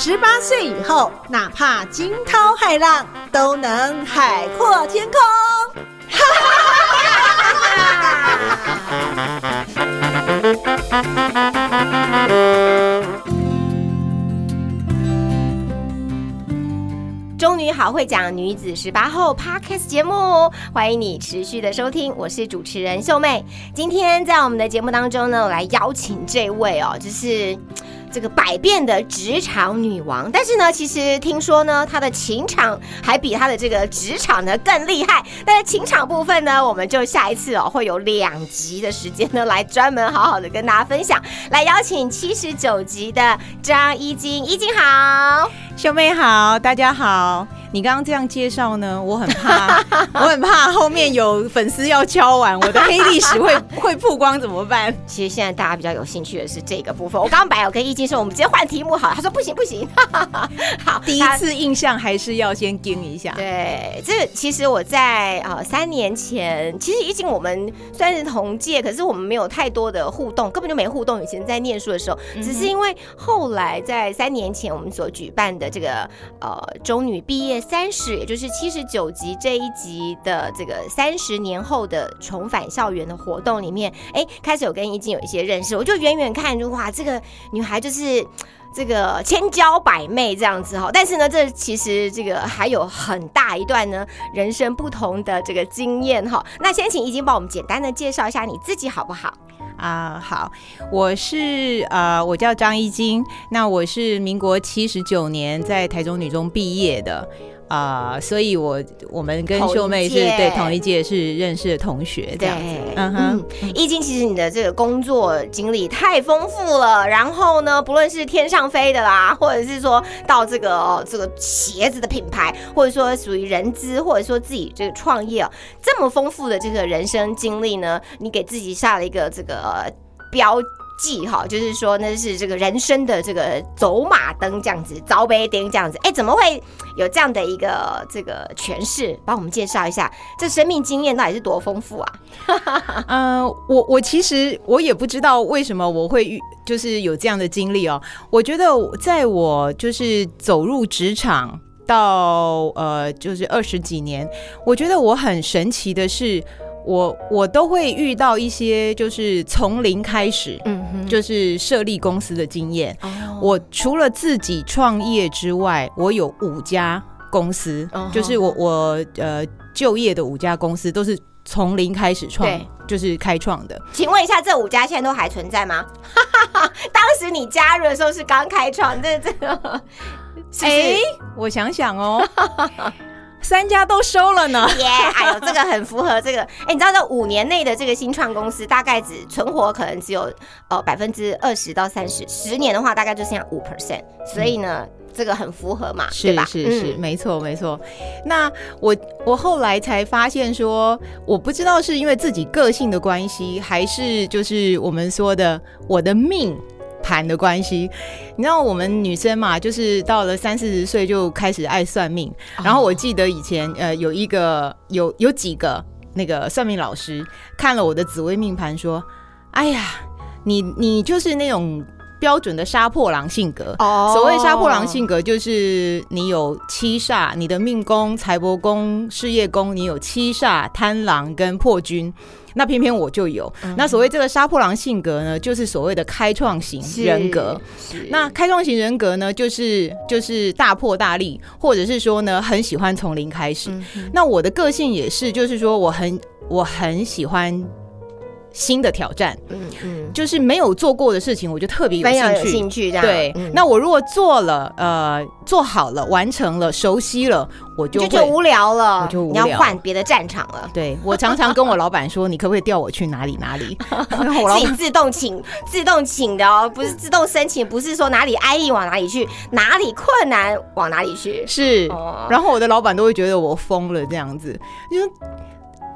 十八岁以后，哪怕惊涛骇浪，都能海阔天空。中女好会讲女子十八后 Podcast 节目，欢迎你持续的收听，我是主持人秀妹。今天在我们的节目当中呢，我来邀请这位哦，就是。这个百变的职场女王，但是呢，其实听说呢，她的情场还比她的这个职场呢更厉害。但是情场部分呢，我们就下一次哦，会有两集的时间呢，来专门好好的跟大家分享。来邀请七十九集的张一晶，一晶好，兄妹好，大家好。你刚刚这样介绍呢，我很怕，我很怕后面有粉丝要敲完，我的黑历史会 会曝光怎么办？其实现在大家比较有兴趣的是这个部分。我刚刚本来有跟易经说，我们直接换题目好了，他说不行不行。好，第一次印象还是要先盯一下。对，这个其实我在呃三年前，其实易经我们虽然是同届，可是我们没有太多的互动，根本就没互动。以前在念书的时候，只是因为后来在三年前我们所举办的这个呃中女毕业。三十，也就是七十九集这一集的这个三十年后的重返校园的活动里面，哎，开始有跟已经有一些认识，我就远远看就，哇，这个女孩就是这个千娇百媚这样子哈。但是呢，这其实这个还有很大一段呢人生不同的这个经验哈。那先请已经帮我们简单的介绍一下你自己好不好？啊，好，我是呃，我叫张一金，那我是民国七十九年在台中女中毕业的。啊，所以我我们跟秀妹是对同一届是认识的同学，这样子。嗯哼，易经其实你的这个工作经历太丰富了，然后呢，不论是天上飞的啦，或者是说到这个这个鞋子的品牌，或者说属于人资，或者说自己这个创业哦，这么丰富的这个人生经历呢，你给自己下了一个这个标。记哈，就是说那是这个人生的这个走马灯这样子，早北灯这样子，哎，怎么会有这样的一个这个诠释？帮我们介绍一下，这生命经验到底是多丰富啊？嗯，我我其实我也不知道为什么我会遇，就是有这样的经历哦。我觉得在我就是走入职场到呃，就是二十几年，我觉得我很神奇的是。我我都会遇到一些就是从零开始，嗯哼，就是设立公司的经验。我除了自己创业之外，我有五家公司，就是我我呃就业的五家公司都是从零开始创，就是开创的。请问一下，这五家现在都还存在吗？当时你加入的时候是刚开创，这这个，哎，我想想哦。三家都收了呢，耶！哎呦，这个很符合这个。哎，你知道这五年内的这个新创公司，大概只存活可能只有呃百分之二十到三十，十年的话大概就剩下五 percent。所以呢，这个很符合嘛，是吧？是是，没错没错。那我我后来才发现说，我不知道是因为自己个性的关系，还是就是我们说的我的命。盘的关系，你知道我们女生嘛，就是到了三四十岁就开始爱算命。然后我记得以前呃有一个有有几个那个算命老师看了我的紫微命盘，说：“哎呀，你你就是那种标准的杀破狼性格。所谓杀破狼性格，就是你有七煞，你的命宫、财帛宫、事业宫，你有七煞、贪狼跟破军。”那偏偏我就有。那所谓这个杀破狼性格呢，就是所谓的开创型人格。那开创型人格呢，就是就是大破大立，或者是说呢，很喜欢从零开始。那我的个性也是，就是说我很我很喜欢。新的挑战，嗯嗯，就是没有做过的事情，我就特别有兴趣。兴趣这样。对，嗯那我如果做了，呃，做好了，完成了，熟悉了，我就会就就无聊了，我就无你要聊换别的战场了。对我常常跟我老板说，你可不可以调我去哪里哪里？然后我老板自己自动请、自动请的哦，不是 自动申请，不是说哪里安逸往哪里去，哪里困难往哪里去。是，哦然后我的老板都会觉得我疯了这样子，就说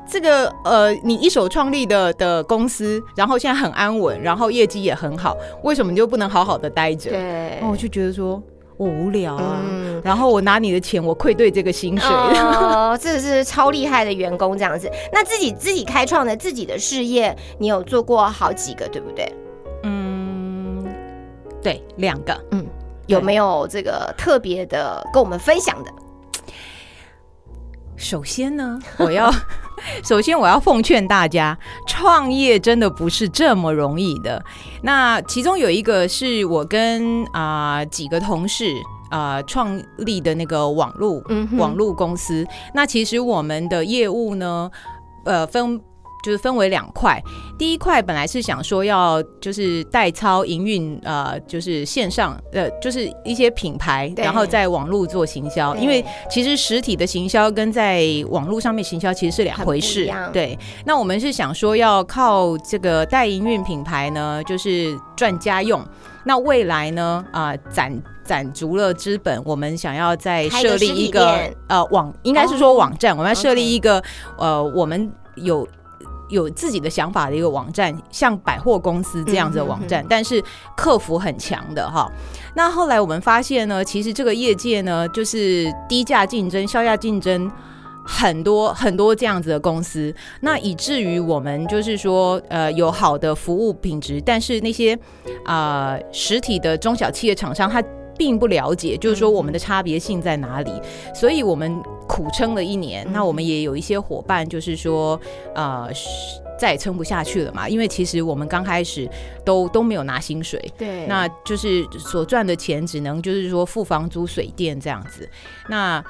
这个呃，你一手创立的的公司，然后现在很安稳，然后业绩也很好，为什么你就不能好好的待着？对然后我就觉得说我无聊啊，嗯然后我拿你的钱，我愧对这个薪水。哦，这个是超厉害的员工这样子。那自己自己开创的自己的事业，你有做过好几个，对不对？嗯，对，两个。嗯有没有这个特别的跟我们分享的？首先呢，我要首先我要奉劝大家，创业真的不是这么容易的。那其中有一个是我跟啊、几个同事。啊，创立的那个网络、嗯网络公司，那其实我们的业务呢，呃，分就是分为两块。第一块本来是想说要就是代操营运，呃，就是线上呃，就是一些品牌，然后在网络做行销，因为其实实体的行销跟在网络上面行销其实是两回事。对，那我们是想说要靠这个代营运品牌呢，就是赚家用。那未来呢，啊、攒攒足了资本，我们想要再开一个设立一个店呃网，应该是说网站，我们要设立一个呃，我们有。有自己的想法的一个网站，像百货公司这样子的网站，嗯哼但是客服很强的哈。那后来我们发现呢，其实这个业界呢，就是低价竞争、销价竞争。很多很多这样子的公司，那以至于我们就是说，呃，有好的服务品质，但是那些啊、实体的中小企业厂商，他并不了解，就是说我们的差别性在哪里，所以我们苦撑了一年。那我们也有一些伙伴，就是说，呃。再也撑不下去了嘛？因为其实我们刚开始都都没有拿薪水，对那就是所赚的钱只能就是说付房租、水电这样子。那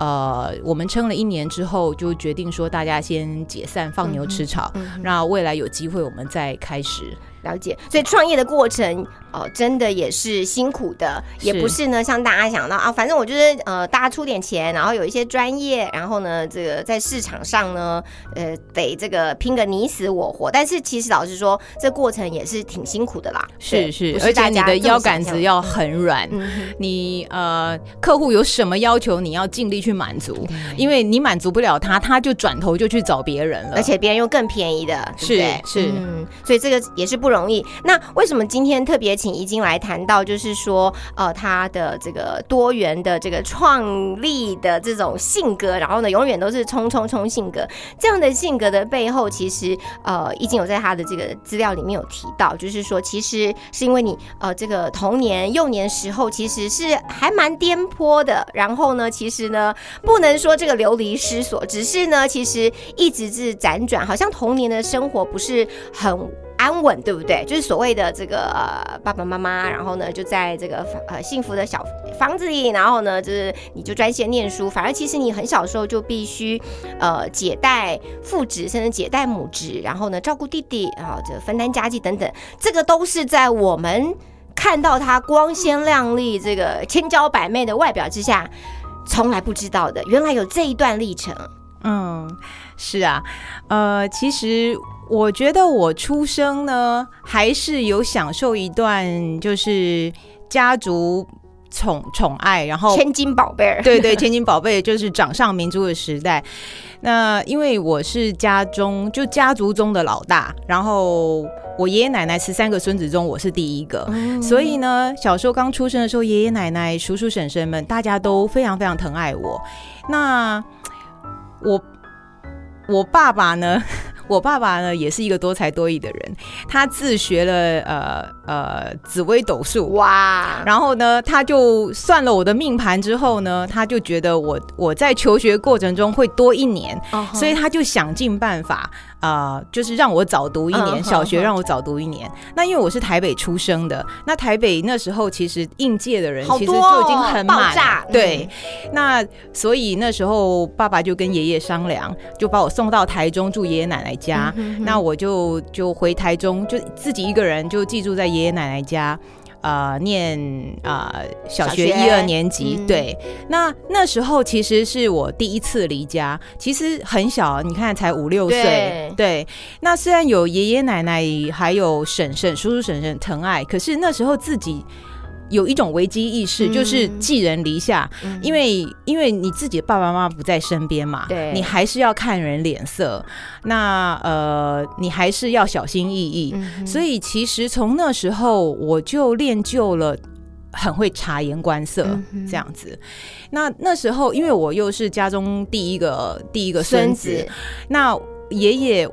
呃，我们撑了一年之后，就决定说大家先解散，放牛吃草。那未来有机会我们再开始。了解，所以创业的过程哦，真的也是辛苦的，也不是呢像大家想到啊，反正我就是呃，大家出点钱，然后有一些专业，然后呢，这个在市场上呢，呃，得这个拼个你死我活。但是其实老实说，这过程也是挺辛苦的啦。对是是，而且你的腰杆子要很软。嗯你呃，客户有什么要求，你要尽力去满足，因为你满足不了他，他就转头就去找别人了。而且别人又更便宜的，对不对？是是嗯，所以这个也是不容易。那为什么今天特别请怡经来谈到，就是说，呃，他的这个多元的这个创立的这种性格，然后呢，永远都是冲冲冲性格，这样的性格的背后，其实呃，已经有在他的这个资料里面有提到，就是说，其实是因为你呃这个童年幼年时候其实是还蛮颠簸的，然后呢，其实呢，不能说这个流离失所，只是呢，其实一直是辗转，好像童年的生活不是很。安稳，对不对？就是所谓的这个、呃、爸爸妈妈，然后呢就在这个呃幸福的小房子里，然后呢就是你就专心念书。反而其实你很小时候就必须呃姐带父职，甚至姐带母职，然后呢照顾弟弟，然后这分担家计等等，这个都是在我们看到他光鲜亮丽、这个千娇百媚的外表之下，从来不知道的。原来有这一段历程。嗯，是啊，呃，其实我觉得我出生呢，还是有享受一段就是家族宠宠爱，然后千金宝贝儿，对对，千金宝贝就是掌上明珠的时代。那因为我是家中就家族中的老大，然后我爷爷奶奶十三个孙子中我是第一个，所以呢，小时候刚出生的时候，爷爷奶奶、叔叔婶婶们大家都非常非常疼爱我。那我我爸爸呢？我爸爸呢也是一个多才多艺的人，他自学了呃呃紫微斗数。哇，然后呢，他就算了我的命盘之后呢，他就觉得我我在求学过程中会多一年，所以他就想尽办法，呃，就是让我早读一年，嗯小学让我早读一年。那因为我是台北出生的，那台北那时候其实应届的人其实就已经很满对。那所以那时候爸爸就跟爷爷商量，就把我送到台中住爷爷奶奶家。嗯那我就就回台中，就自己一个人就寄住在爷爷奶奶家。呃，念啊、呃小学一二年级，嗯对。那那时候其实是我第一次离家，其实很小，你看才五六岁对，对。那虽然有爷爷奶奶还有婶婶、叔叔婶婶疼爱，可是那时候自己有一种危机意识，嗯。就是寄人篱下，嗯。因为因为你自己的爸爸妈妈不在身边嘛，对。你还是要看人脸色，那呃，你还是要小心翼翼。嗯所以其实从那时候我就练就了。很会察言观色嗯这样子，那那时候因为我又是家中第一个第一个孙子。那爷爷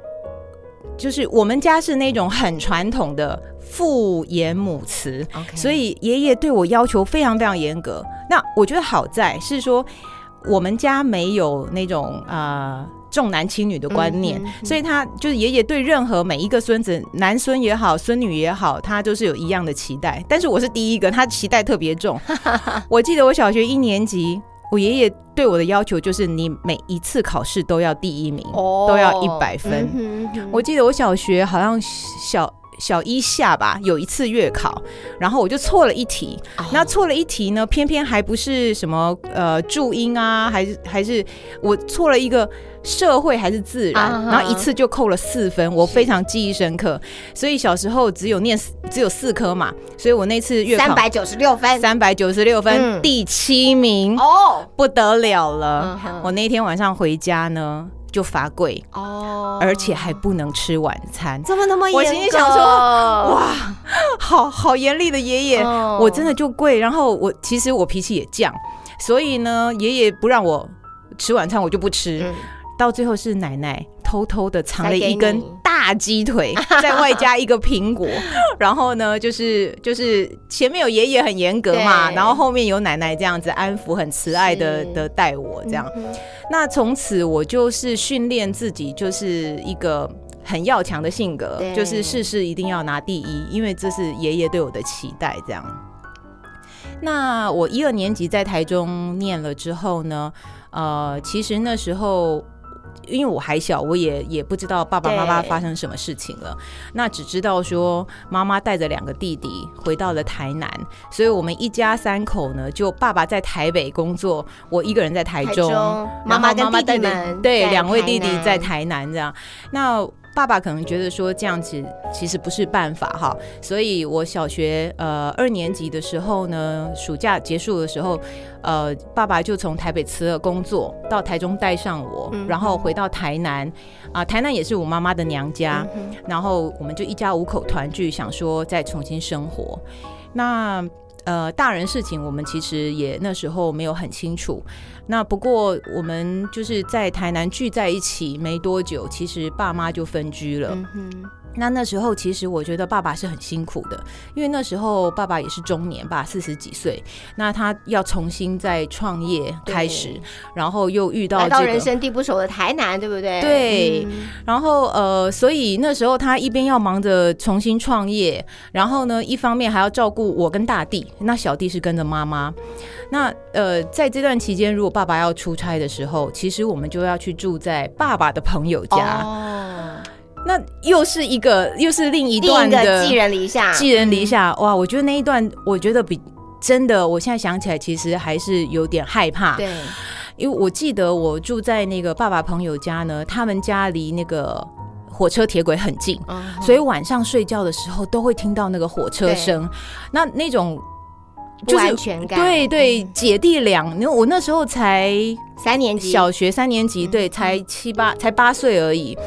就是我们家是那种很传统的父严母慈所以爷爷对我要求非常非常严格。那我觉得好在是说，我们家没有那种呃重男轻女的观念，所以他就是爷爷对任何每一个孙子，男孙也好，孙女也好，他都是有一样的期待。但是我是第一个，他期待特别重。我记得我小学一年级。我爷爷对我的要求就是，你每一次考试都要第一名，哦都要一百分。嗯哼哼我记得我小学好像小小一下吧，有一次月考，然后我就错了一题。哦那错了一题呢，偏偏还不是什么呃注音啊，还是还是我错了一个社会还是自然，然后一次就扣了四分，我非常记忆深刻。所以小时候只有念只有四科嘛，所以我那次月考三百九十六分三百九十六分，嗯第七名，哦不得了了。我那天晚上回家呢，就罚跪，哦，而且还不能吃晚餐。怎么那么严格？我心里想说哇，好好严厉的爷爷，哦我真的就跪。然后我其实我脾气也犟，所以呢，爷爷不让我吃晚餐，我就不吃。嗯到最后是奶奶偷偷的藏了一根你大鸡腿，再外加一个苹果。然后呢，就是就是前面有爷爷很严格嘛，然后后面有奶奶这样子安抚、很慈爱的是的带我这样。嗯那从此我就是训练自己，就是一个很要强的性格，就是事事一定要拿第一，因为这是爷爷对我的期待。这样。那我一二年级在台中念了之后呢，呃，其实那时候。因为我还小，我也也不知道爸爸妈妈发生什么事情了。那只知道说妈妈带着两个弟弟回到了台南，所以我们一家三口呢，就爸爸在台北工作，我一个人在台中，妈妈跟弟弟对两位弟弟在台南这样。那爸爸可能觉得说这样子其实不是办法哈，所以我小学呃二年级的时候呢，暑假结束的时候，呃，爸爸就从台北辞了工作，到台中带上我，嗯然后回到台南啊、台南也是我妈妈的娘家，嗯然后我们就一家五口团聚，想说再重新生活。那呃，大人事情我们其实也那时候没有很清楚。那不过我们就是在台南聚在一起没多久，其实爸妈就分居了。嗯哼那那时候其实我觉得爸爸是很辛苦的，因为那时候爸爸也是中年吧，四十几岁，那他要重新再创业开始，然后又遇到来这个到人生地不熟的台南，对不对？对嗯然后呃，所以那时候他一边要忙着重新创业，然后呢，一方面还要照顾我跟大弟，那小弟是跟着妈妈。那呃，在这段期间，如果爸爸要出差的时候，其实我们就要去住在爸爸的朋友家，哦，那又是一个又是另一段的寄人篱下，寄人篱下。哇，我觉得那一段，我觉得比真的，我现在想起来，其实还是有点害怕。对，因为我记得我住在那个爸爸朋友家呢，他们家离那个火车铁轨很近，嗯所以晚上睡觉的时候都会听到那个火车声。那那种不安全感，对对，姐弟俩，因为我那时候才三年级小学三年级，对，才七八才八岁而已。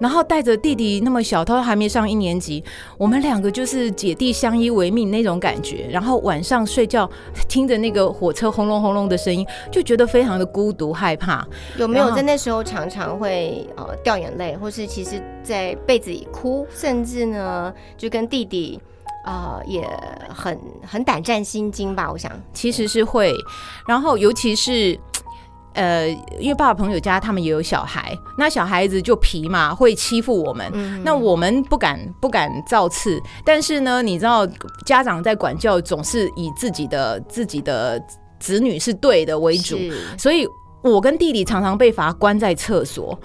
然后带着弟弟那么小，他还没上一年级，我们两个就是姐弟相依为命那种感觉。然后晚上睡觉 听着那个火车轰隆轰隆的声音，就觉得非常的孤独害怕。有没有在那时候常常会呃掉眼泪，或是其实在被子里哭，甚至呢就跟弟弟呃也很很胆战心惊吧？我想，其实是会，然后尤其是。呃，因为爸爸朋友家他们也有小孩，那小孩子就皮嘛，会欺负我们。那我们不敢不敢造次，但是呢，你知道家长在管教总是以自己的自己的子女是对的为主，所以我跟弟弟常常被罚关在厕所。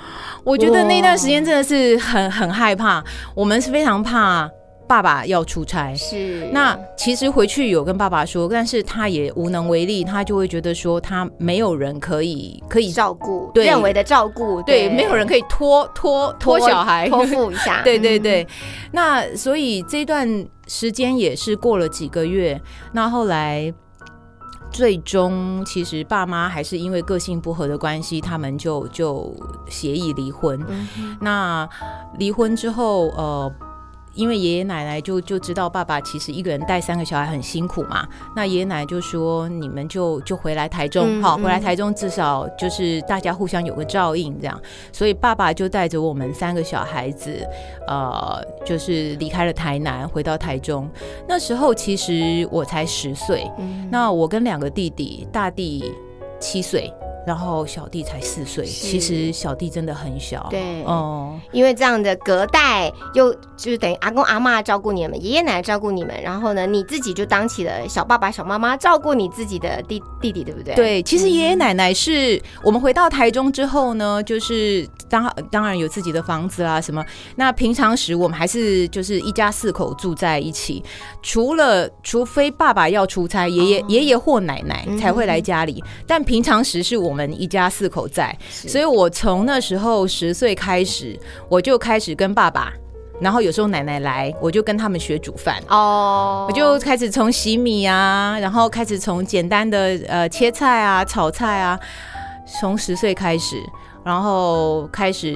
我觉得那段时间真的是很很害怕，我们是非常怕。爸爸要出差，是。那其实回去有跟爸爸说，但是他也无能为力，他就会觉得说他没有人可以可以照顾，对。认为的照顾，对，没有人可以托托托小孩。托付一下，对对对。那所以这段时间也是过了几个月，那后来最终其实爸妈还是因为个性不合的关系，他们就就协议离婚。那离婚之后，呃。因为爷爷奶奶就就知道爸爸其实一个人带三个小孩很辛苦嘛，那爷爷奶奶就说你们就就回来台中，好回来台中至少就是大家互相有个照应这样，所以爸爸就带着我们三个小孩子，呃，就是离开了台南回到台中。那时候其实我才十岁，那我跟两个弟弟，大弟七岁。然后小弟才四岁，其实小弟真的很小。对，哦，因为这样的隔代，又就是等于阿公阿妈照顾你们，爷爷奶奶照顾你们，然后呢，你自己就当起了小爸爸、小妈妈，照顾你自己的弟弟弟，对不对？对，其实爷爷奶奶是我们回到台中之后呢，就是当当然有自己的房子啦什么。那平常时我们还是就是一家四口住在一起，除了除非爸爸要出差，爷爷爷爷或奶奶才会来家里，但平常时是我。我们一家四口在，所以我从那时候十岁开始，我就开始跟爸爸，然后有时候奶奶来，我就跟他们学煮饭。哦，我就开始从洗米啊，然后开始从简单的呃切菜啊、炒菜啊，从十岁开始，然后开始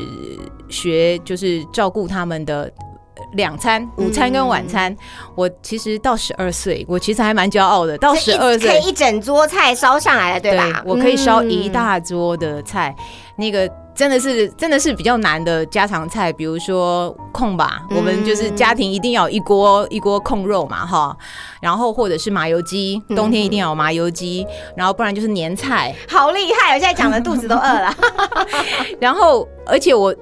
学就是照顾他们的。两餐，午餐跟晚餐，我其实到十二岁，我其实还蛮骄傲的。到十二岁，可以一整桌菜烧上来了，对吧？我可以烧一大桌的菜，那个。真的是真的是比较难的家常菜，比如说控吧，我们就是家庭一定要一锅一锅控肉嘛，哈，然后或者是麻油鸡，冬天一定要有麻油鸡，然后不然就是年菜，好厉害！我现在讲的肚子都饿了，然后而且我。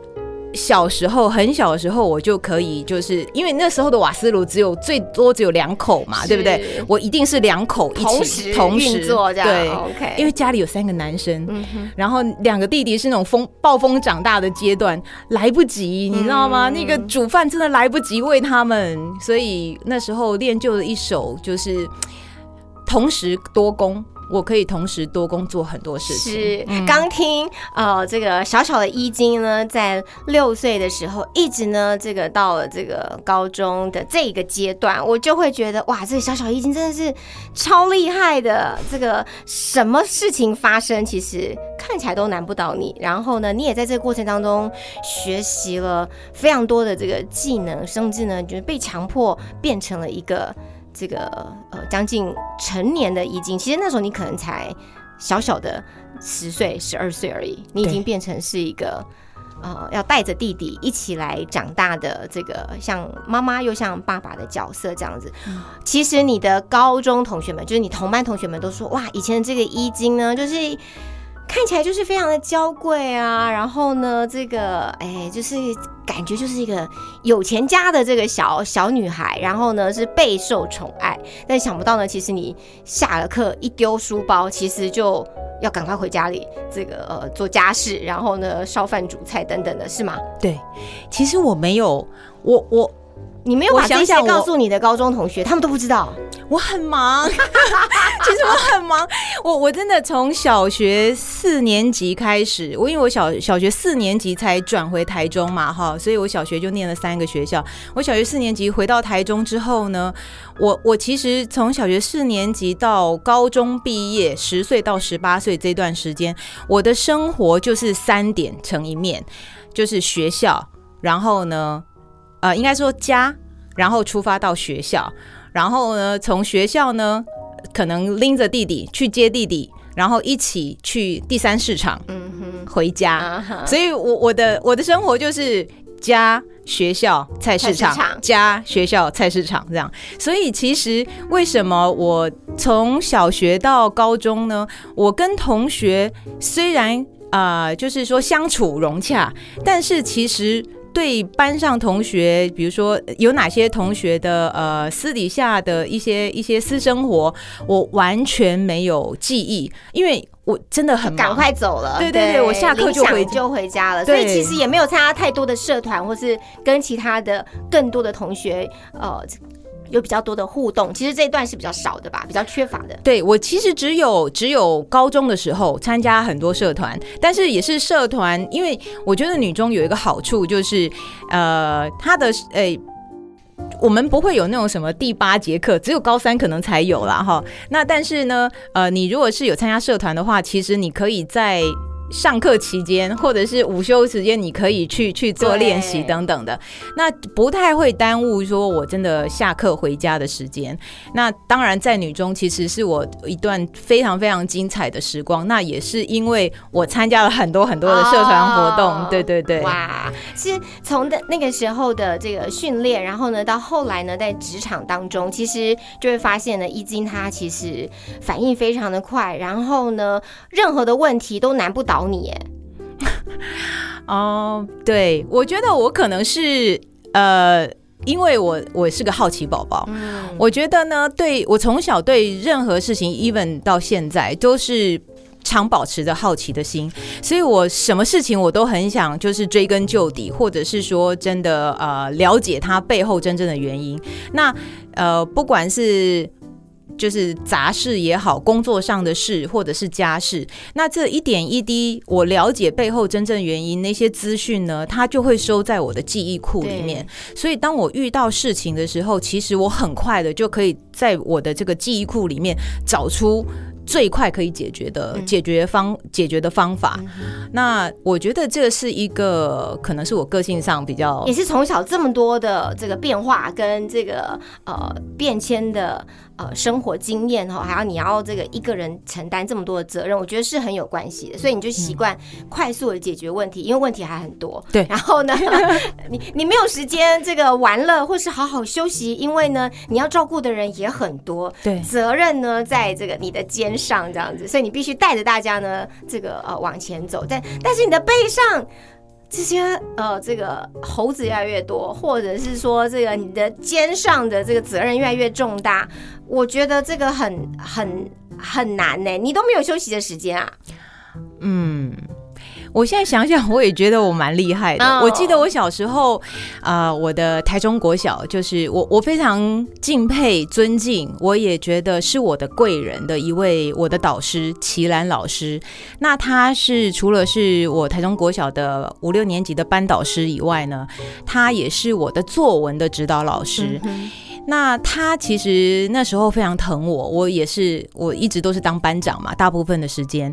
小时候很小的时候，我就可以，就是因为那时候的瓦斯炉只有最多只有两口嘛，对不对？我一定是两口一起同时做这样，对，OK。因为家里有三个男生，然后两个弟弟是那种风暴风长大的阶段，来不及，你知道吗？那个煮饭真的来不及喂他们，所以那时候练就了一手，就是同时多功。我可以同时多工作很多事情。是，刚听呃，这个小小的衣襟呢，在六岁的时候，一直呢，这个到了这个高中的这一个阶段，我就会觉得哇，这个小小衣襟真的是超厉害的。这个什么事情发生，其实看起来都难不倒你。然后呢，你也在这个过程当中学习了非常多的这个技能，甚至呢，就是被强迫变成了一个。这个呃，将近成年的已经，其实那时候你可能才小小的十岁、十二岁而已，你已经变成是一个呃，要带着弟弟一起来长大的这个像妈妈又像爸爸的角色这样子。其实你的高中同学们，就是你同班同学们都说，哇，以前的这个衣襟呢，就是。看起来就是非常的娇贵啊，然后呢，这个哎，就是感觉就是一个有钱家的这个小小女孩，然后呢是备受宠爱。但想不到呢，其实你下了课一丢书包，其实就要赶快回家里这个呃做家事，然后呢烧饭煮菜等等的，是吗？对，其实我没有，我我。你没有把这些告诉你的高中同学，他们都不知道。我很忙，其实我很忙。我我真的从小学四年级开始，我因为我小小学四年级才转回台中嘛，哈，所以我小学就念了三个学校。我小学四年级回到台中之后呢，我我其实从小学四年级到高中毕业，十岁到十八岁这段时间，我的生活就是三点成一面，就是学校，然后呢。呃，应该说家，然后出发到学校，然后呢，从学校呢，可能拎着弟弟去接弟弟，然后一起去第三市场，嗯哼，回家。所以，我我的我的生活就是。家学校菜市场菜市场加学校菜市场这样。所以其实为什么我从小学到高中呢？我跟同学虽然啊、呃就是说相处融洽，但是其实。对班上同学，比如说有哪些同学的呃私底下的一些一些私生活，我完全没有记忆，因为我真的很忙赶快走了。对对对我下课就回就回家了，所以其实也没有参加太多的社团，或是跟其他的更多的同学呃有比较多的互动。其实这一段是比较少的吧，比较缺乏的。对我其实只有只有高中的时候参加很多社团，但是也是社团，因为我觉得女中有一个好处就是，呃，她的诶。我们不会有那种什么第八节课，只有高三可能才有啦哈。那但是呢，呃，你如果是有参加社团的话，其实你可以在上课期间或者是午休时间，你可以去去做练习等等的，那不太会耽误说我真的下课回家的时间。那当然，在女中其实是我一段非常非常精彩的时光。那也是因为我参加了很多很多的社团活动，哦对对对。哇，是从的那个时候的这个训练，然后呢，到后来呢，在职场当中，其实就会发现呢，易经它其实反应非常的快，然后呢，任何的问题都难不倒你，哎，哦，对，我觉得我可能是呃，因为我我是个好奇宝宝，嗯，我觉得呢，对我从小对任何事情，even 到现在都是。常保持着好奇的心，所以我什么事情我都很想就是追根究底，或者是说真的呃了解它背后真正的原因。那呃不管是就是杂事也好，工作上的事或者是家事，那这一点一滴我了解背后真正原因，那些资讯呢，它就会收在我的记忆库里面。所以当我遇到事情的时候，其实我很快的就可以在我的这个记忆库里面找出。最快可以解决的嗯解决方解决的方法，那我觉得这是一个可能是我个性上比较也是从小这么多的这个变化跟这个呃变迁的呃生活经验哈，还有你要这个一个人承担这么多的责任，我觉得是很有关系的。所以你就习惯快速的解决问题，因为问题还很多。对然后呢，你你没有时间这个玩乐或是好好休息，因为呢你要照顾的人也很多，对责任呢在这个你的肩上这样子，所以你必须带着大家呢这个呃往前走，但但是你的背上。这些呃，这个猴子越来越多，或者是说这个你的肩上的这个责任越来越重大，我觉得这个很很很难呢。你都没有休息的时间啊。嗯，我现在想想，我也觉得我蛮厉害的。哦我记得我小时候，啊、我的台中国小，就是我我非常敬佩、尊敬，我也觉得是我的贵人的一位我的导师齐兰老师。那他是除了是我台中国小的五六年级的班导师以外呢，他也是我的作文的指导老师。那他其实那时候非常疼我，我也是，我一直都是当班长嘛，大部分的时间。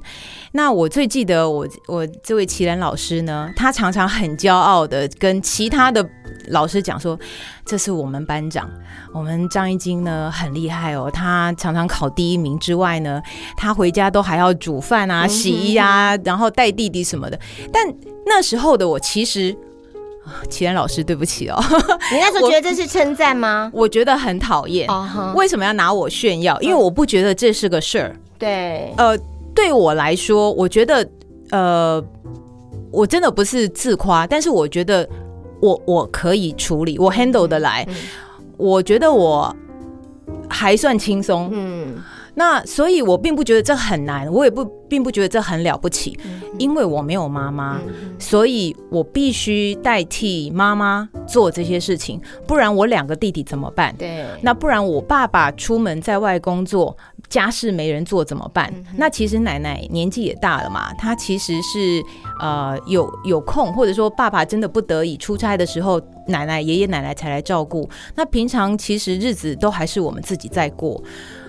那我最记得我我这位齐兰老师呢，他常常很骄傲的跟其他的老师讲说，这是我们班长，我们张一金呢很厉害哦，他常常考第一名之外呢，他回家都还要煮饭啊、洗衣啊，然后带弟弟什么的。但那时候的我其实。啊齐兰老师，对不起哦，你那时候觉得这是称赞吗？我觉得很讨厌。为什么要拿我炫耀？因为我不觉得这是个事儿。对，呃，对我来说，我觉得呃，我真的不是自夸，但是我觉得我我可以处理，我 handle 得来。嗯我觉得我还算轻松。嗯，那所以，我并不觉得这很难，我也不并不觉得这很了不起，因为我没有妈妈。嗯所以我必须代替妈妈做这些事情，不然我两个弟弟怎么办？对，那不然我爸爸出门在外工作，家事没人做怎么办？那其实奶奶年纪也大了嘛，她其实是呃有有空，或者说爸爸真的不得已出差的时候，奶奶爷爷奶奶才来照顾。那平常其实日子都还是我们自己在过。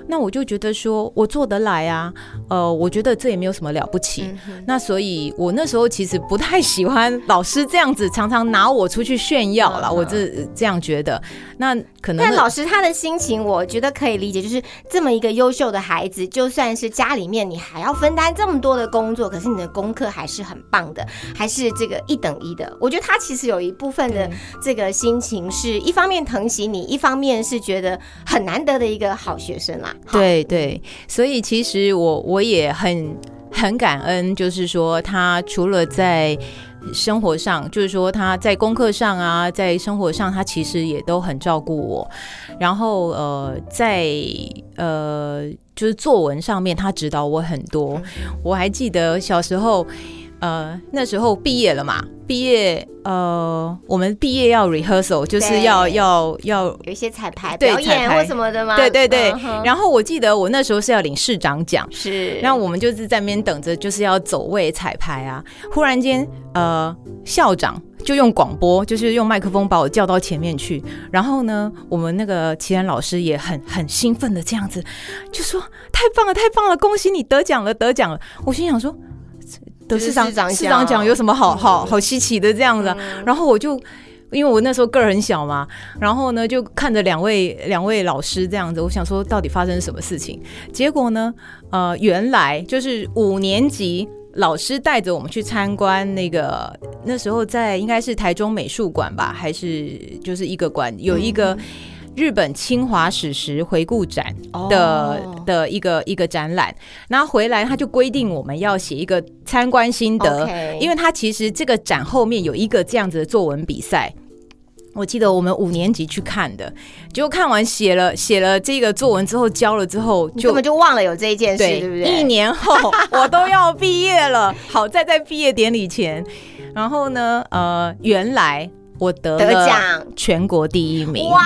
那我就觉得说我做得来啊，呃，我觉得这也没有什么了不起。嗯那所以，我那时候其实不太喜欢老师这样子，常常拿我出去炫耀啦。嗯我这这样觉得，那可能但老师他的心情，我觉得可以理解，就是这么一个优秀的孩子，就算是家里面你还要分担这么多的工作，可是你的功课还是很棒的，还是这个一等一的。我觉得他其实有一部分的这个心情，是一方面疼惜你，一方面是觉得很难得的一个好学生啦。好，对对，所以其实我我也很很感恩，就是说他除了在生活上，就是说他在功课上啊，在生活上，他其实也都很照顾我。然后呃，在呃就是作文上面，他指导我很多。我还记得小时候。呃，那时候毕业了嘛，毕业呃，我们毕业要 rehearsal，就是要要要有一些彩排对表演或什么的吗？对对对嗯然后我记得我那时候是要领市长奖，是，那我们就是在那边等着，就是要走位彩排啊。忽然间，呃，校长就用广播，就是用麦克风把我叫到前面去。然后呢，我们那个齐安老师也很很兴奋的这样子，就说：“太棒了，太棒了，恭喜你得奖了，得奖了！”我心想说。得就是市长市长市长奖奖有什么好好好稀奇的这样子啊、然后我就因为我那时候个儿很小嘛，然后呢就看着两位两位老师这样子，我想说到底发生什么事情？结果呢，呃，原来就是五年级老师带着我们去参观那个那时候在应该是台中美术馆吧，还是就是一个馆有一个。日本侵华史实回顾展的、哦的一个一个展览，然后回来他就规定我们要写一个参观心得因为他其实这个展后面有一个这样子的作文比赛。我记得我们五年级去看的，结果看完写了写了这个作文之后交了之后就你根本就忘了有这一件事，对不对？一年后我都要毕业了，好在在毕业典礼前，然后呢，呃，原来我得得了奖全国第一名。哇！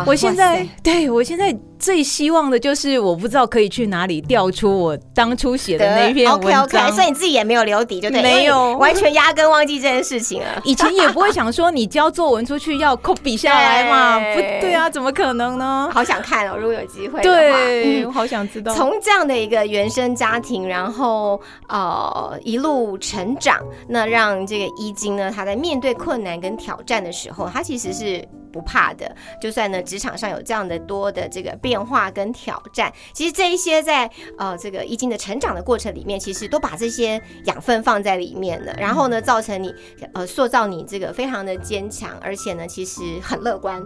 哦我现在对我现在最希望的就是，我不知道可以去哪里调出我当初写的那一篇文 OK 章。OK，所以你自己也没有留底，就对，没有完全压根忘记这件事情了。以前也不会想说你交作文出去要 copy 下来嘛，对不对啊？怎么可能呢？好想看哦，如果有机会的话，对，嗯我好想知道。从这样的一个原生家庭，然后呃一路成长，那让这个伊金呢，他在面对困难跟挑战的时候，他其实是。不怕的，就算呢职场上有这样的多的这个变化跟挑战，其实这一些在呃这个伊金的成长的过程里面，其实都把这些养分放在里面了，然后呢造成你呃塑造你这个非常的坚强，而且呢其实很乐观，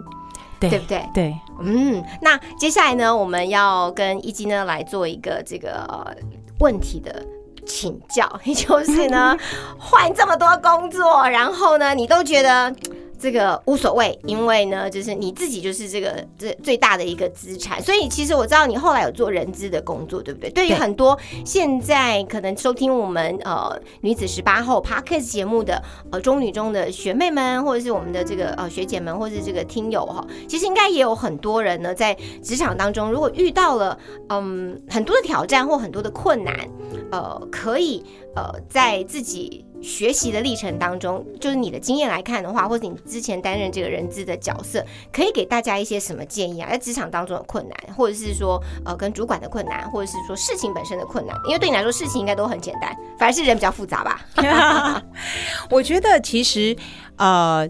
对对不对？对，嗯，那接下来呢，我们要跟一基呢来做一个这个、呃问题的。请教，也 就是呢，换这么多工作，然后呢，你都觉得这个无所谓，因为呢，就是你自己就是这个最最大的一个资产。所以其实我知道你后来有做人资的工作，对不对？对于很多现在可能收听我们呃女子十八后 podcast 节目的呃中女中的学妹们，或者是我们的这个呃学姐们，或者是这个听友哈，其实应该也有很多人呢，在职场当中，如果遇到了嗯很多的挑战或很多的困难，呃，可以呃在自己学习的历程当中，就是你的经验来看的话，或者你之前担任这个人资的角色，可以给大家一些什么建议啊？在职场当中的困难，或者是说呃跟主管的困难，或者是说事情本身的困难，因为对你来说事情应该都很简单，反而是人比较复杂吧？我觉得其实呃，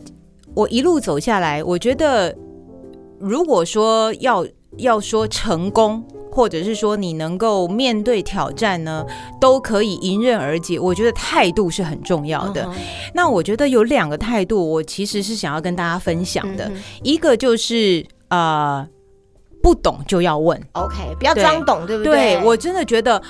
我一路走下来，我觉得如果说要要说成功。或者是说你能够面对挑战呢，都可以迎刃而解。我觉得态度是很重要的。那我觉得有两个态度，我其实是想要跟大家分享的。一个就是呃，不懂就要问。OK，不要对装懂，对不对对？我真的觉得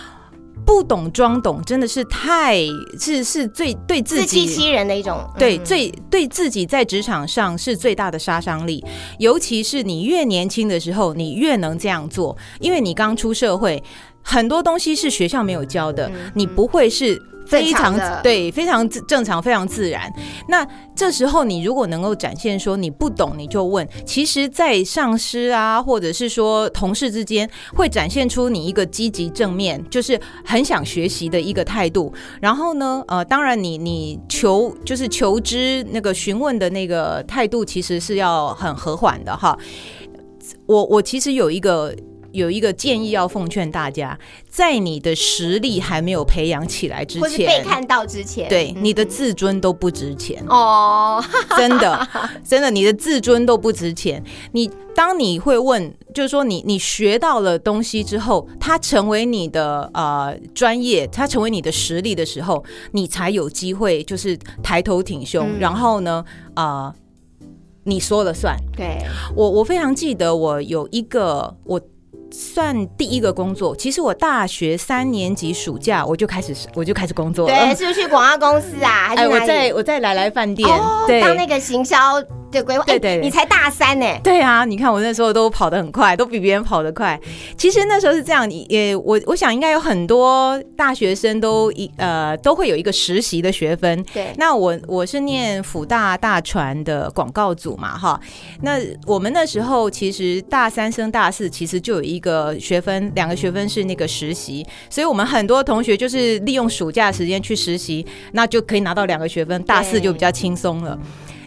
不懂装懂真的是太是是最对自己自欺欺人的一种，对，嗯最对自己在职场上是最大的杀伤力，尤其是你越年轻的时候，你越能这样做，因为你刚出社会，很多东西是学校没有教的，嗯你不会是。非常常对，非常正常，非常自然。那这时候你如果能够展现说你不懂你就问，其实，在上司啊，或者是说同事之间，会展现出你一个积极正面，就是很想学习的一个态度。然后呢，呃，当然你你求就是求知那个询问的那个态度，其实是要很和缓的哈。我我其实有一个有一个建议要奉劝大家，在你的实力还没有培养起来之或是被，看到之前，嗯对你的自尊都不值钱。哦，真的，真的，你的自尊都不值钱。你当你会问，就是说你你学到了东西之后，它成为你的呃专业，它成为你的实力的时候，你才有机会就是抬头挺胸，嗯然后呢，呃，你说了算。对，我我非常记得，我有一个我。算第一个工作，其实我大学三年级暑假我就开始我就开始工作了。对，是不是去广告公司啊？还是哎，我在我在来来饭店，哦，对，当那个行销的规划，哎对对你才大三呢，对啊，你看我那时候都跑得很快，都比别人跑得快。其实那时候是这样，你也我我想应该有很多大学生都一呃都会有一个实习的学分。对，那我我是念辅大大传的广告组嘛，哈。那我们那时候其实大三升大四，其实就有一个学分，两个学分是那个实习，所以我们很多同学就是利用暑假时间去实习，那就可以拿到两个学分，大四就比较轻松了。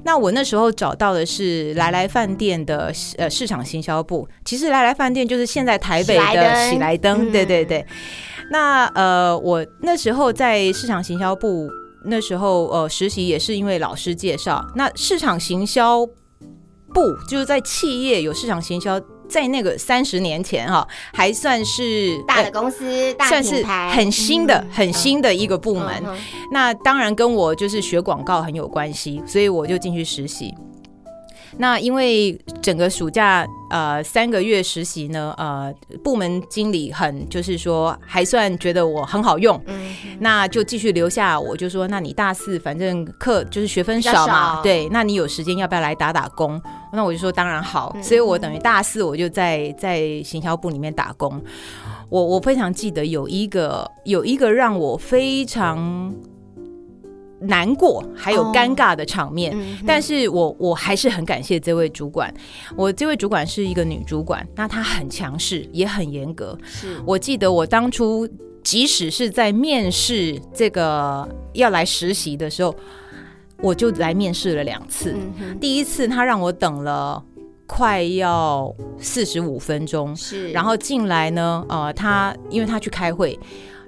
那我那时候找到的是来来饭店的呃市场行销部，其实来来饭店就是现在台北的登喜来登，嗯对对对。那呃，我那时候在市场行销部，那时候呃实习也是因为老师介绍。那市场行销部就是在企业有市场行销，在那个三十年前哈、还算是大的呃公司，大算是很新的、嗯很新的一个部门。那当然跟我就是学广告很有关系，所以我就进去实习。那因为整个暑假呃三个月实习呢，呃部门经理很就是说还算觉得我很好用，嗯那就继续留下我，就说那你大四反正课就是学分少嘛，少对，那你有时间要不要来打打工？那我就说当然好，嗯所以我等于大四我就在在行销部里面打工。我我非常记得有一个有一个让我非常难过还有哦尴尬的场面。嗯但是我我还是很感谢这位主管，我这位主管是一个女主管，那她很强势，也很严格。是我记得我当初即使是在面试这个要来实习的时候，我就来面试了两次。第一次她让我等了快要四十五分钟，是，然后进来呢，呃，他因为他去开会，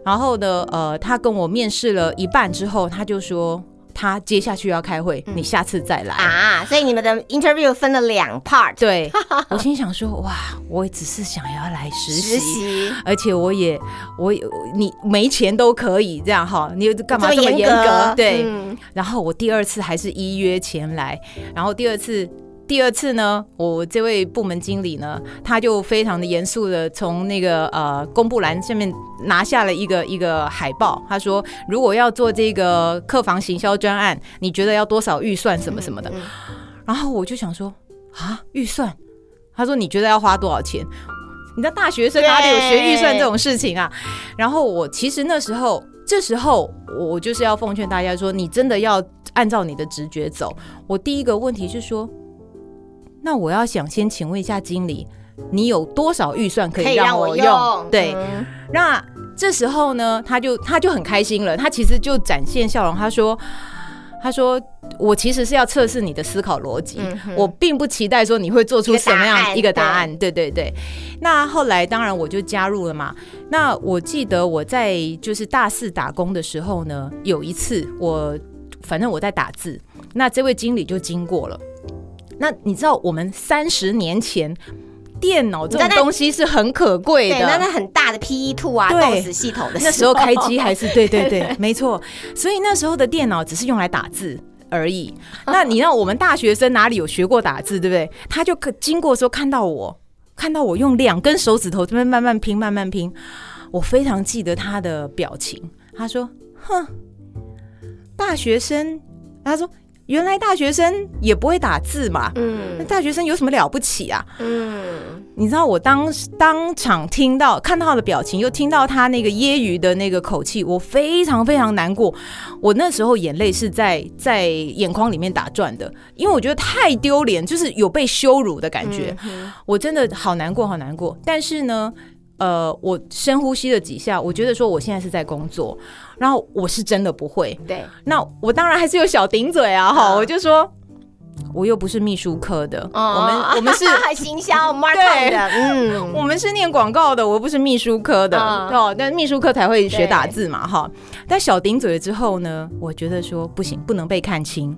然后呢，呃，他跟我面试了一半之后，他就说他接下去要开会，嗯你下次再来。啊，所以你们的 interview 分了两 part，对，我心想说，哇，我只是想要来实习，实习而且我也我也你没钱都可以这样哈，你干嘛这么严严格？对，嗯然后我第二次还是依约前来，然后第二次。第二次呢，我这位部门经理呢，他就非常的严肃的从那个呃公布栏上面拿下了一个一个海报，他说如果要做这个客房行销专案，你觉得要多少预算什么什么的？嗯然后我就想说啊，预算？他说你觉得要花多少钱？你知道大学生哪里有学预算这种事情啊？然后我其实那时候，这时候我就是要奉劝大家说，你真的要按照你的直觉走。我第一个问题是说，那我要想先请问一下经理，你有多少预算可以让我用？用，对，嗯那这时候呢，他就他就很开心了，他其实就展现笑容，他说。他说：“我其实是要测试你的思考逻辑，嗯我并不期待说你会做出什么样一个答案一个答案。对对对。那后来当然我就加入了嘛。那我记得我在就是大四打工的时候呢，有一次我反正我在打字，那这位经理就经过了。那你知道我们三十年前电脑这种东西是很可贵，的，那那很大的 P E Two 啊，对 DOS 系统的那时候开机还是 对对对，没错。所以那时候的电脑只是用来打字而已。那你让我们大学生哪里有学过打字，对不对？他就可经过的时候看到我，看到我用两根手指头这边慢慢拼，慢慢拼。我非常记得他的表情，他说：“哼，大学生。”他说：“原来大学生也不会打字嘛。”嗯那嗯大学生有什么了不起啊？嗯，你知道我当当场听到看到他的表情，又听到他那个揶揄的那个口气，我非常非常难过。我那时候眼泪是在在眼眶里面打转的，因为我觉得太丢脸，就是有被羞辱的感觉。嗯我真的好难过，好难过。但是呢，呃，我深呼吸了几下，我觉得说我现在是在工作，然后我是真的不会。对，那我当然还是有小顶嘴啊，哈，嗯我就说我又不是秘书科的，我哦们我们是行销 marketing 的，嗯，我们是念广告的，我又不是秘书科的、嗯哦，但 秘书科才会学打字嘛哈。但小顶嘴了之后呢，我觉得说不行，不能被看清，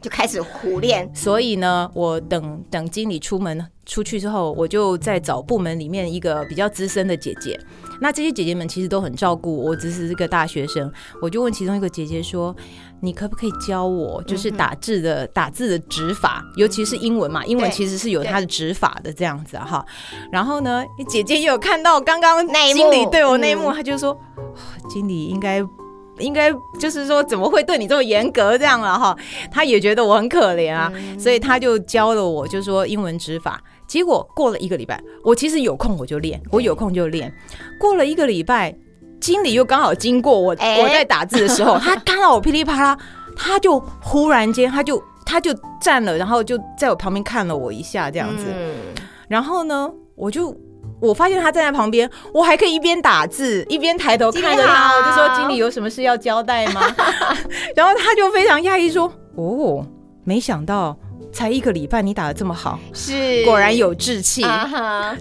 就开始苦练，所以呢，我等等经理出门出去之后，我就在找部门里面一个比较资深的姐姐。那这些姐姐们其实都很照顾我，我只是个大学生，我就问其中一个姐姐说：“你可不可以教我，就是打字的、打字的指法，尤其是英文嘛，英文其实是有它的指法的这样子啊哈。”然后呢，姐姐也有看到刚刚那一幕经理对我那一幕，嗯她就说：“经理应该。”应该就是说，怎么会对你这么严格这样了哈？他也觉得我很可怜啊，所以他就教了我，就说英文指法。结果过了一个礼拜，我其实有空我就练，我有空就练。过了一个礼拜，经理又刚好经过我，哎我在打字的时候，他看到我噼里啪啦，他就忽然间他就他就站了，然后就在我旁边看了我一下这样子。嗯然后呢，我就我发现他站在旁边，我还可以一边打字一边抬头看着他，我就说：“经理有什么事要交代吗？” 然后他就非常讶异说：“哦，没想到才一个礼拜你打的这么好，是果然有志气。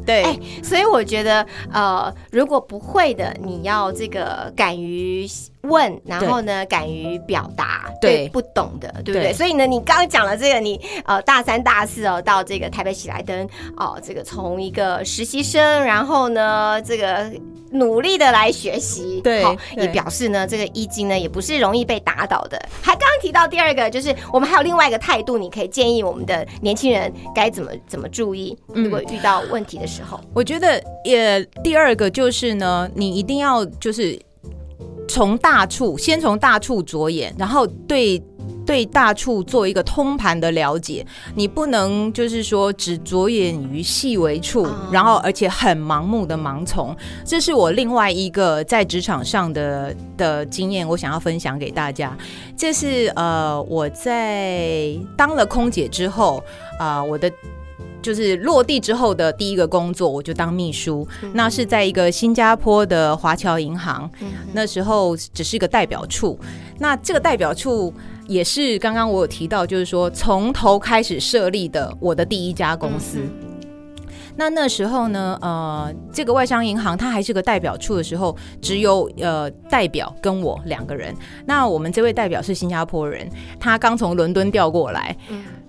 对，哎所以我觉得，呃，如果不会的，你要这个敢于问，然后呢，敢于表达对不懂的，对不对？对所以呢，你刚刚讲了这个，你呃大三、大四哦，到这个台北喜来登哦，这个从一个实习生，然后呢，这个。努力的来学习，对好也表示呢，这个易经呢也不是容易被打倒的。还刚刚提到第二个，就是我们还有另外一个态度，你可以建议我们的年轻人该怎么怎么注意，嗯如果遇到问题的时候。我觉得也第二个就是呢，你一定要就是从大处，先从大处着眼，然后对。对大处做一个通盘的了解，你不能就是说只着眼于细微处，啊然后而且很盲目的盲从，这是我另外一个在职场上的的经验，我想要分享给大家。这是呃我在当了空姐之后啊、我的就是落地之后的第一个工作，我就当秘书。那是在一个新加坡的华侨银行，那时候只是一个代表处。那这个代表处也是刚刚我有提到，就是说从头开始设立的我的第一家公司。那那时候呢，呃，这个外商银行它还是个代表处的时候，只有呃代表跟我两个人。那我们这位代表是新加坡人，他刚从伦敦调过来，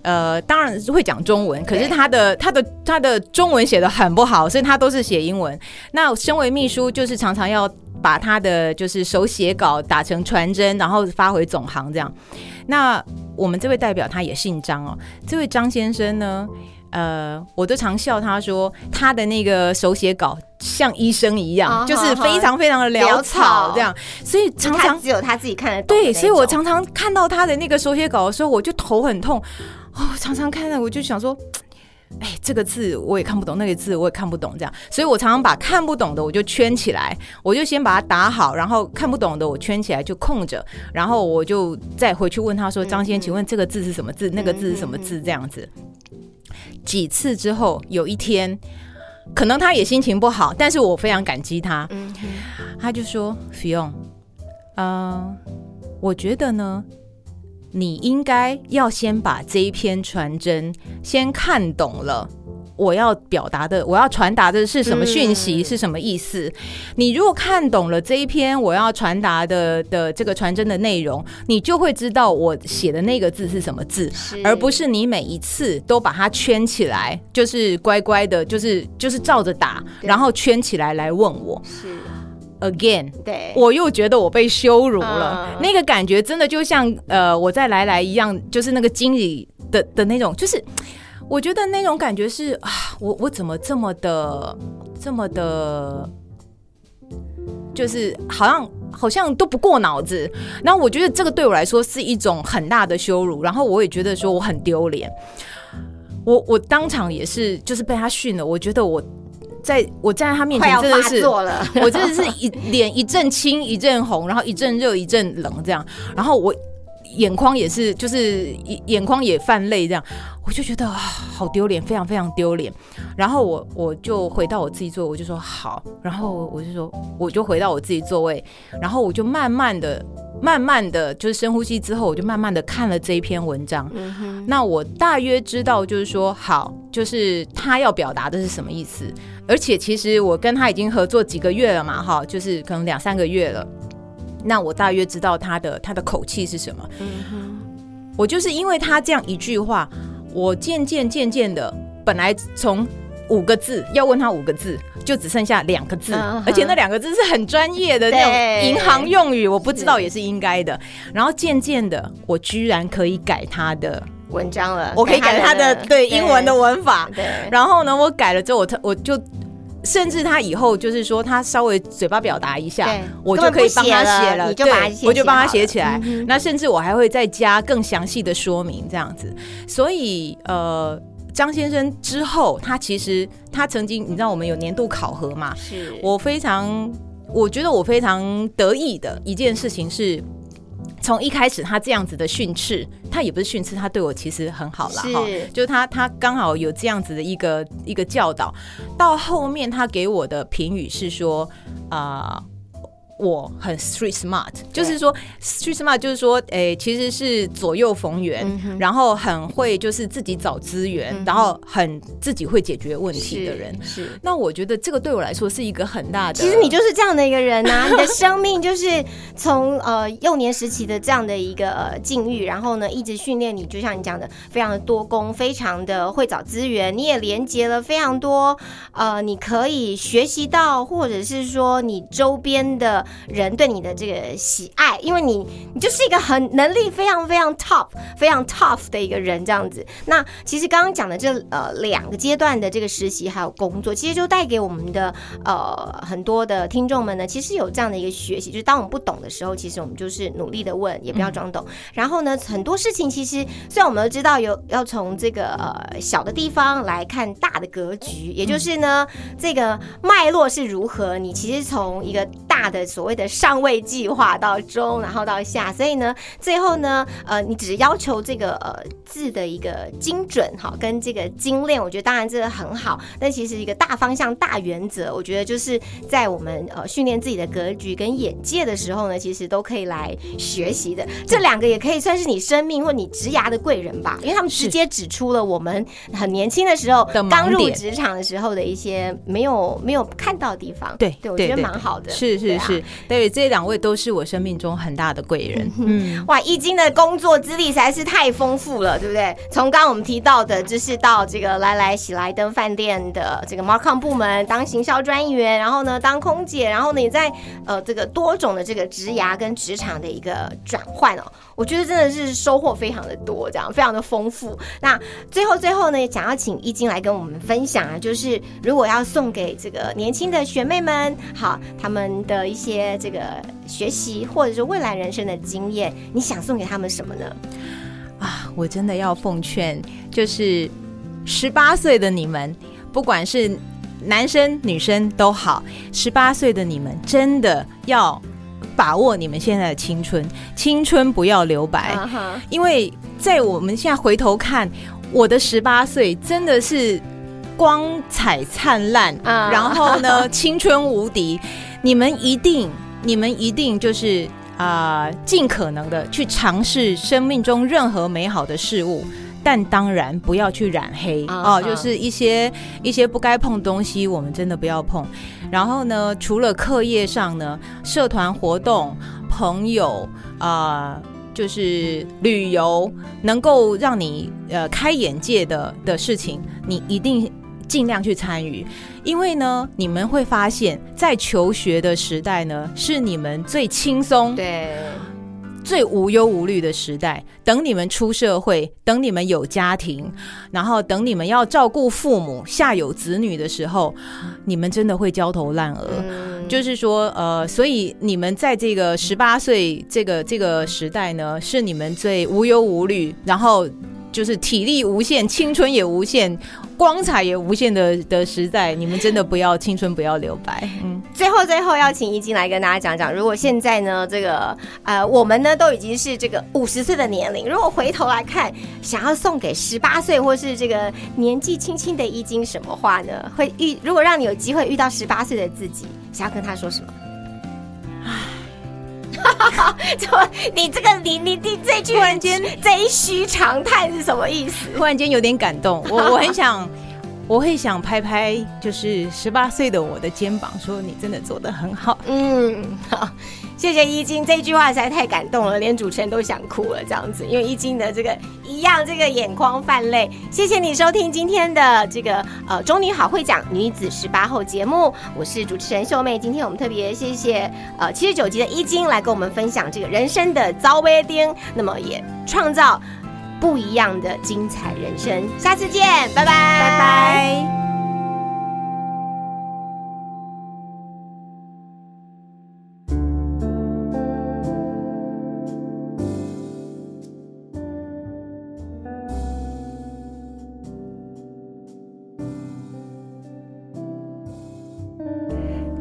呃，当然是会讲中文，可是他的他的他的中文写的很不好，所以他都是写英文。那身为秘书，就是常常要把他的就是手写稿打成传真，然后发回总行这样。那我们这位代表他也姓张哦，这位张先生呢，呃，我都常笑他说他的那个手写稿像医生一样，啊就是非常非常的潦草这样，所以常常只有他自己看得懂对，所以我常常看到他的那个手写稿的时候，我就头很痛。哦，常常看到我就想说，哎，这个字我也看不懂，那个字我也看不懂，这样，所以我常常把看不懂的我就圈起来，我就先把它打好，然后看不懂的我圈起来就空着，然后我就再回去问他说：“张先生，请问这个字是什么字？那个字是什么字？”这样子。几次之后，有一天，可能他也心情不好，但是我非常感激他，嗯他就说：“Fion，呃，我觉得呢，你应该要先把这一篇传真先看懂了。”我要表达的，我要传达的是什么讯息，嗯是什么意思？你如果看懂了这一篇我要传达的的这个传真的内容，你就会知道我写的那个字是什么字，而不是你每一次都把它圈起来，就是乖乖的，就是就是照着打，然后圈起来来问我。是 Again，对，我又觉得我被羞辱了，嗯。那个感觉真的就像呃我在来来一样，就是那个经理的的那种，就是我觉得那种感觉是啊，我我怎么这么的这么的，就是好像好像都不过脑子，然后我觉得这个对我来说是一种很大的羞辱，然后我也觉得说我很丢脸，我我当场也是就是被他训了，我觉得我。在我站在他面前真的是，了。我真的是一脸一阵青一阵红，然后一阵热一阵冷这样，然后我眼眶也是就是眼眼眶也泛泪这样，我就觉得啊好丢脸，非常非常丢脸。然后我我就回到我自己座位，我就说好，然后我就说我就回到我自己座位，然后我就慢慢的慢慢的就是深呼吸之后，我就慢慢的看了这一篇文章。嗯，那我大约知道，就是说，好，就是他要表达的是什么意思。而且其实我跟他已经合作几个月了嘛，哈，就是可能两三个月了。那我大约知道他的他的口气是什么。嗯，我就是因为他这样一句话，我渐渐渐渐的，本来从五个字要问他五个字，就只剩下两个字，而且那两个字是很专业的那种银行用语，我不知道也是应该的。然后渐渐的，我居然可以改他的，文章了，我可以改他的对英文的文法。对，然后呢，我改了之后，我特我就。甚至他以后就是说，他稍微嘴巴表达一下，我就可以帮他写了，对我就帮他写起来。那甚至我还会再加更详细的说明，这样子。所以呃，张先生之后，他其实他曾经，你知道我们有年度考核嘛？是我非常，我觉得我非常得意的一件事情是。从一开始他这样子的训斥，他也不是训斥，他对我其实很好啦，哈，就是他他刚好有这样子的一个一个教导，到后面他给我的评语是说，啊、我很 street smart，就是说 street smart 就是说，诶、其实是左右逢源，嗯然后很会就是自己找资源，嗯然后很自己会解决问题的人。是。是那我觉得这个对我来说是一个很大的，其实你就是这样的一个人呐、你的生命就是从呃幼年时期的这样的一个呃境遇，然后呢一直训练你，就像你讲的，非常的多功，非常的会找资源，你也连接了非常多呃你可以学习到，或者是说你周边的人对你的这个喜爱，因为你你就是一个很能力非常非常 top、非常 tough 的一个人这样子。那其实刚刚讲的这呃两个阶段的这个实习还有工作，其实就带给我们的呃很多的听众们呢，其实有这样的一个学习，就是当我们不懂的时候，其实我们就是努力的问，也不要装懂。然后呢，很多事情其实虽然我们都知道有要从这个呃小的地方来看大的格局，也就是呢这个脉络是如何，你其实从一个大的所谓的上位计划到中，然后到下，所以呢最后呢呃你只是要求这个呃字的一个精准哈，跟这个精炼，我觉得当然这个很好，但其实一个大方向、大原则，我觉得就是在我们呃训练自己的格局跟眼界的时候呢，其实都可以来学习的。这两个也可以算是你生命或你职涯的贵人吧，因为他们直接指出了我们很年轻的时候的刚入职场的时候的一些没有没有看到的地方。对对，我觉得蛮好的。是是是，对，这两位都是我生命中很大的贵人。嗯，哇，易经的工作资历实在是太丰富了，对不对？从刚刚我们提到的，就是到这个来来喜来登饭店的这个 Marcom 部门当行销专员，然后呢当空姐，然后呢也在呃这个多种的这个职涯跟职场的一个转换哦，我觉得真的是收获非常的多，这样非常的丰富。那最后最后呢，想要请易经来跟我们分享啊，就是如果要送给这个年轻的学妹们，好，他们的一些这个学习或者是未来人生的经验，你想送给他们什么呢？啊，我真的要奉劝，就是十八岁的你们，不管是男生女生都好，十八岁的你们真的要把握你们现在的青春，青春不要留白。因为在我们现在回头看，我的十八岁真的是光彩灿烂，啊然后呢，青春无敌。你们一定，你们一定就是啊、尽可能的去尝试生命中任何美好的事物。但当然不要去染黑啊哦，就是一些一些不该碰的东西，我们真的不要碰。然后呢，除了课业上呢，社团活动、朋友啊、就是旅游，能够让你呃开眼界的的事情，你一定尽量去参与，因为呢，你们会发现在求学的时代呢，是你们最轻松、对，最无忧无虑的时代。等你们出社会，等你们有家庭，然后等你们要照顾父母、下有子女的时候，你们真的会焦头烂额。嗯，就是说，呃，所以你们在这个十八岁这个这个时代呢，是你们最无忧无虑，然后就是体力无限、青春也无限、光彩也无限的的时代。你们真的不要青春不要留白，嗯，最后最后要请易经来跟大家讲讲，如果现在呢，这个呃，我们呢都已经是这个五十岁的年龄，如果回头来看，想要送给十八岁或是这个年纪轻轻的易经什么话呢？会遇如果让你有机会遇到十八岁的自己，想要跟他说什么？怎么？你这个你你你这句突然间这一虚长叹是什么意思？突然间有点感动，我我很想，我会想拍拍就是十八岁的我的肩膀，说你真的做的很好。嗯，好，谢谢依金，这句话实在太感动了，连主持人都想哭了，这样子，因为依金的这个一样，这个眼眶泛泪。谢谢你收听今天的这个呃中女好会讲女子十八后节目，我是主持人秀妹。今天我们特别谢谢呃七十九集的依金来跟我们分享这个人生的遭微丁，那么也创造不一样的精彩人生。下次见，拜拜，拜拜。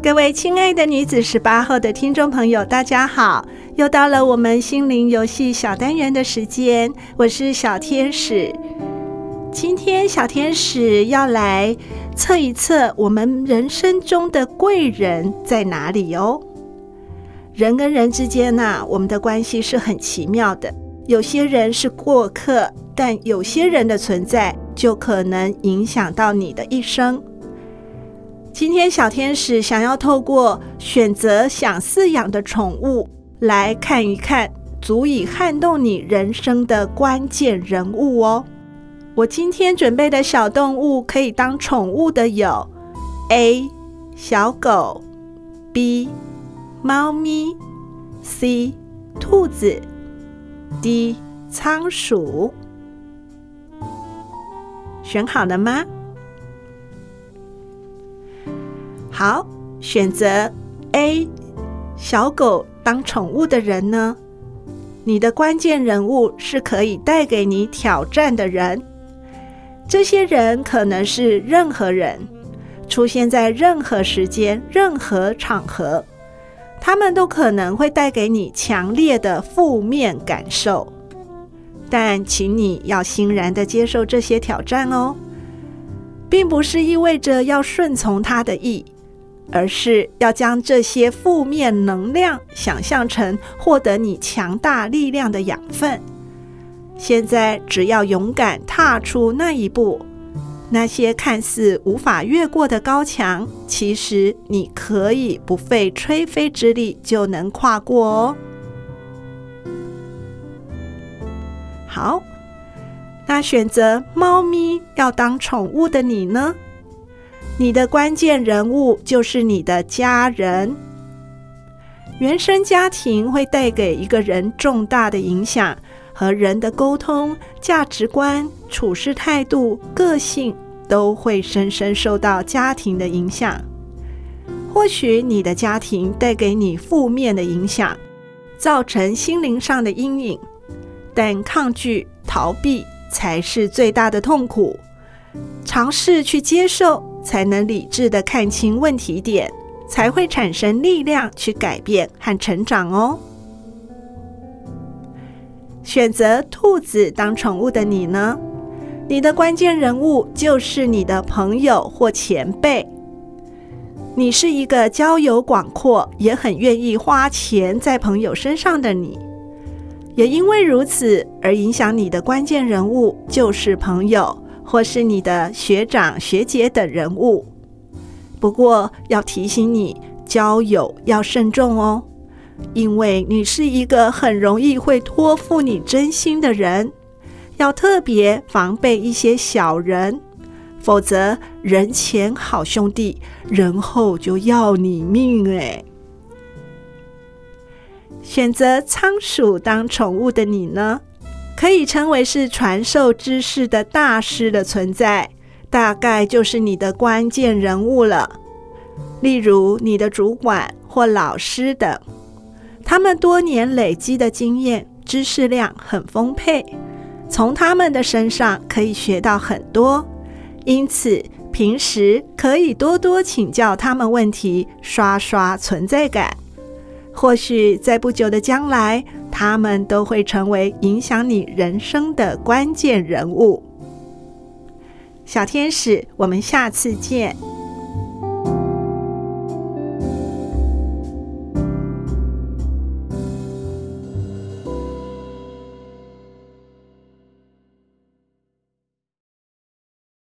各位亲爱的女子十八号的听众朋友，大家好！又到了我们心灵游戏小单元的时间，我是小天使。今天小天使要来测一测我们人生中的贵人在哪里哦。人跟人之间呐、我们的关系是很奇妙的。有些人是过客，但有些人的存在就可能影响到你的一生。今天小天使想要透过选择想饲养的宠物来看一看足以撼动你人生的关键人物哦。我今天准备的小动物可以当宠物的有：A. 小狗；B. 猫咪；C. 兔子；D. 仓鼠。选好了吗？好，选择 A 小狗当宠物的人呢，你的关键人物是可以带给你挑战的人。这些人可能是任何人，出现在任何时间、任何场合，他们都可能会带给你强烈的负面感受。但请你要欣然的接受这些挑战哦，并不是意味着要顺从他的意。而是要将这些负面能量想象成获得你强大力量的养分。现在只要勇敢踏出那一步，那些看似无法越过的高墙，其实你可以不费吹灰之力就能跨过哦。好，那选择猫咪要当宠物的你呢？你的关键人物就是你的家人。原生家庭会带给一个人重大的影响，和人的沟通、价值观、处事态度、个性都会深深受到家庭的影响。或许你的家庭带给你负面的影响，造成心灵上的阴影，但抗拒、逃避才是最大的痛苦。尝试去接受。才能理智的看清问题点，才会产生力量去改变和成长哦。选择兔子当宠物的你呢？你的关键人物就是你的朋友或前辈。你是一个交友广阔，也很愿意花钱在朋友身上的你。也因为如此，而影响你的关键人物就是朋友。或是你的学长、学姐等人物。不过要提醒你，交友要慎重哦，因为你是一个很容易会托付你真心的人，要特别防备一些小人，否则人前好兄弟，人后就要你命哎。选择仓鼠当宠物的你呢？可以称为是传授知识的大师的存在，大概就是你的关键人物了。例如你的主管或老师等，他们多年累积的经验、知识量很丰沛，从他们的身上可以学到很多。因此，平时可以多多请教他们问题，刷刷存在感。或许在不久的将来。他们都会成为影响你人生的关键人物。小天使，我们下次见。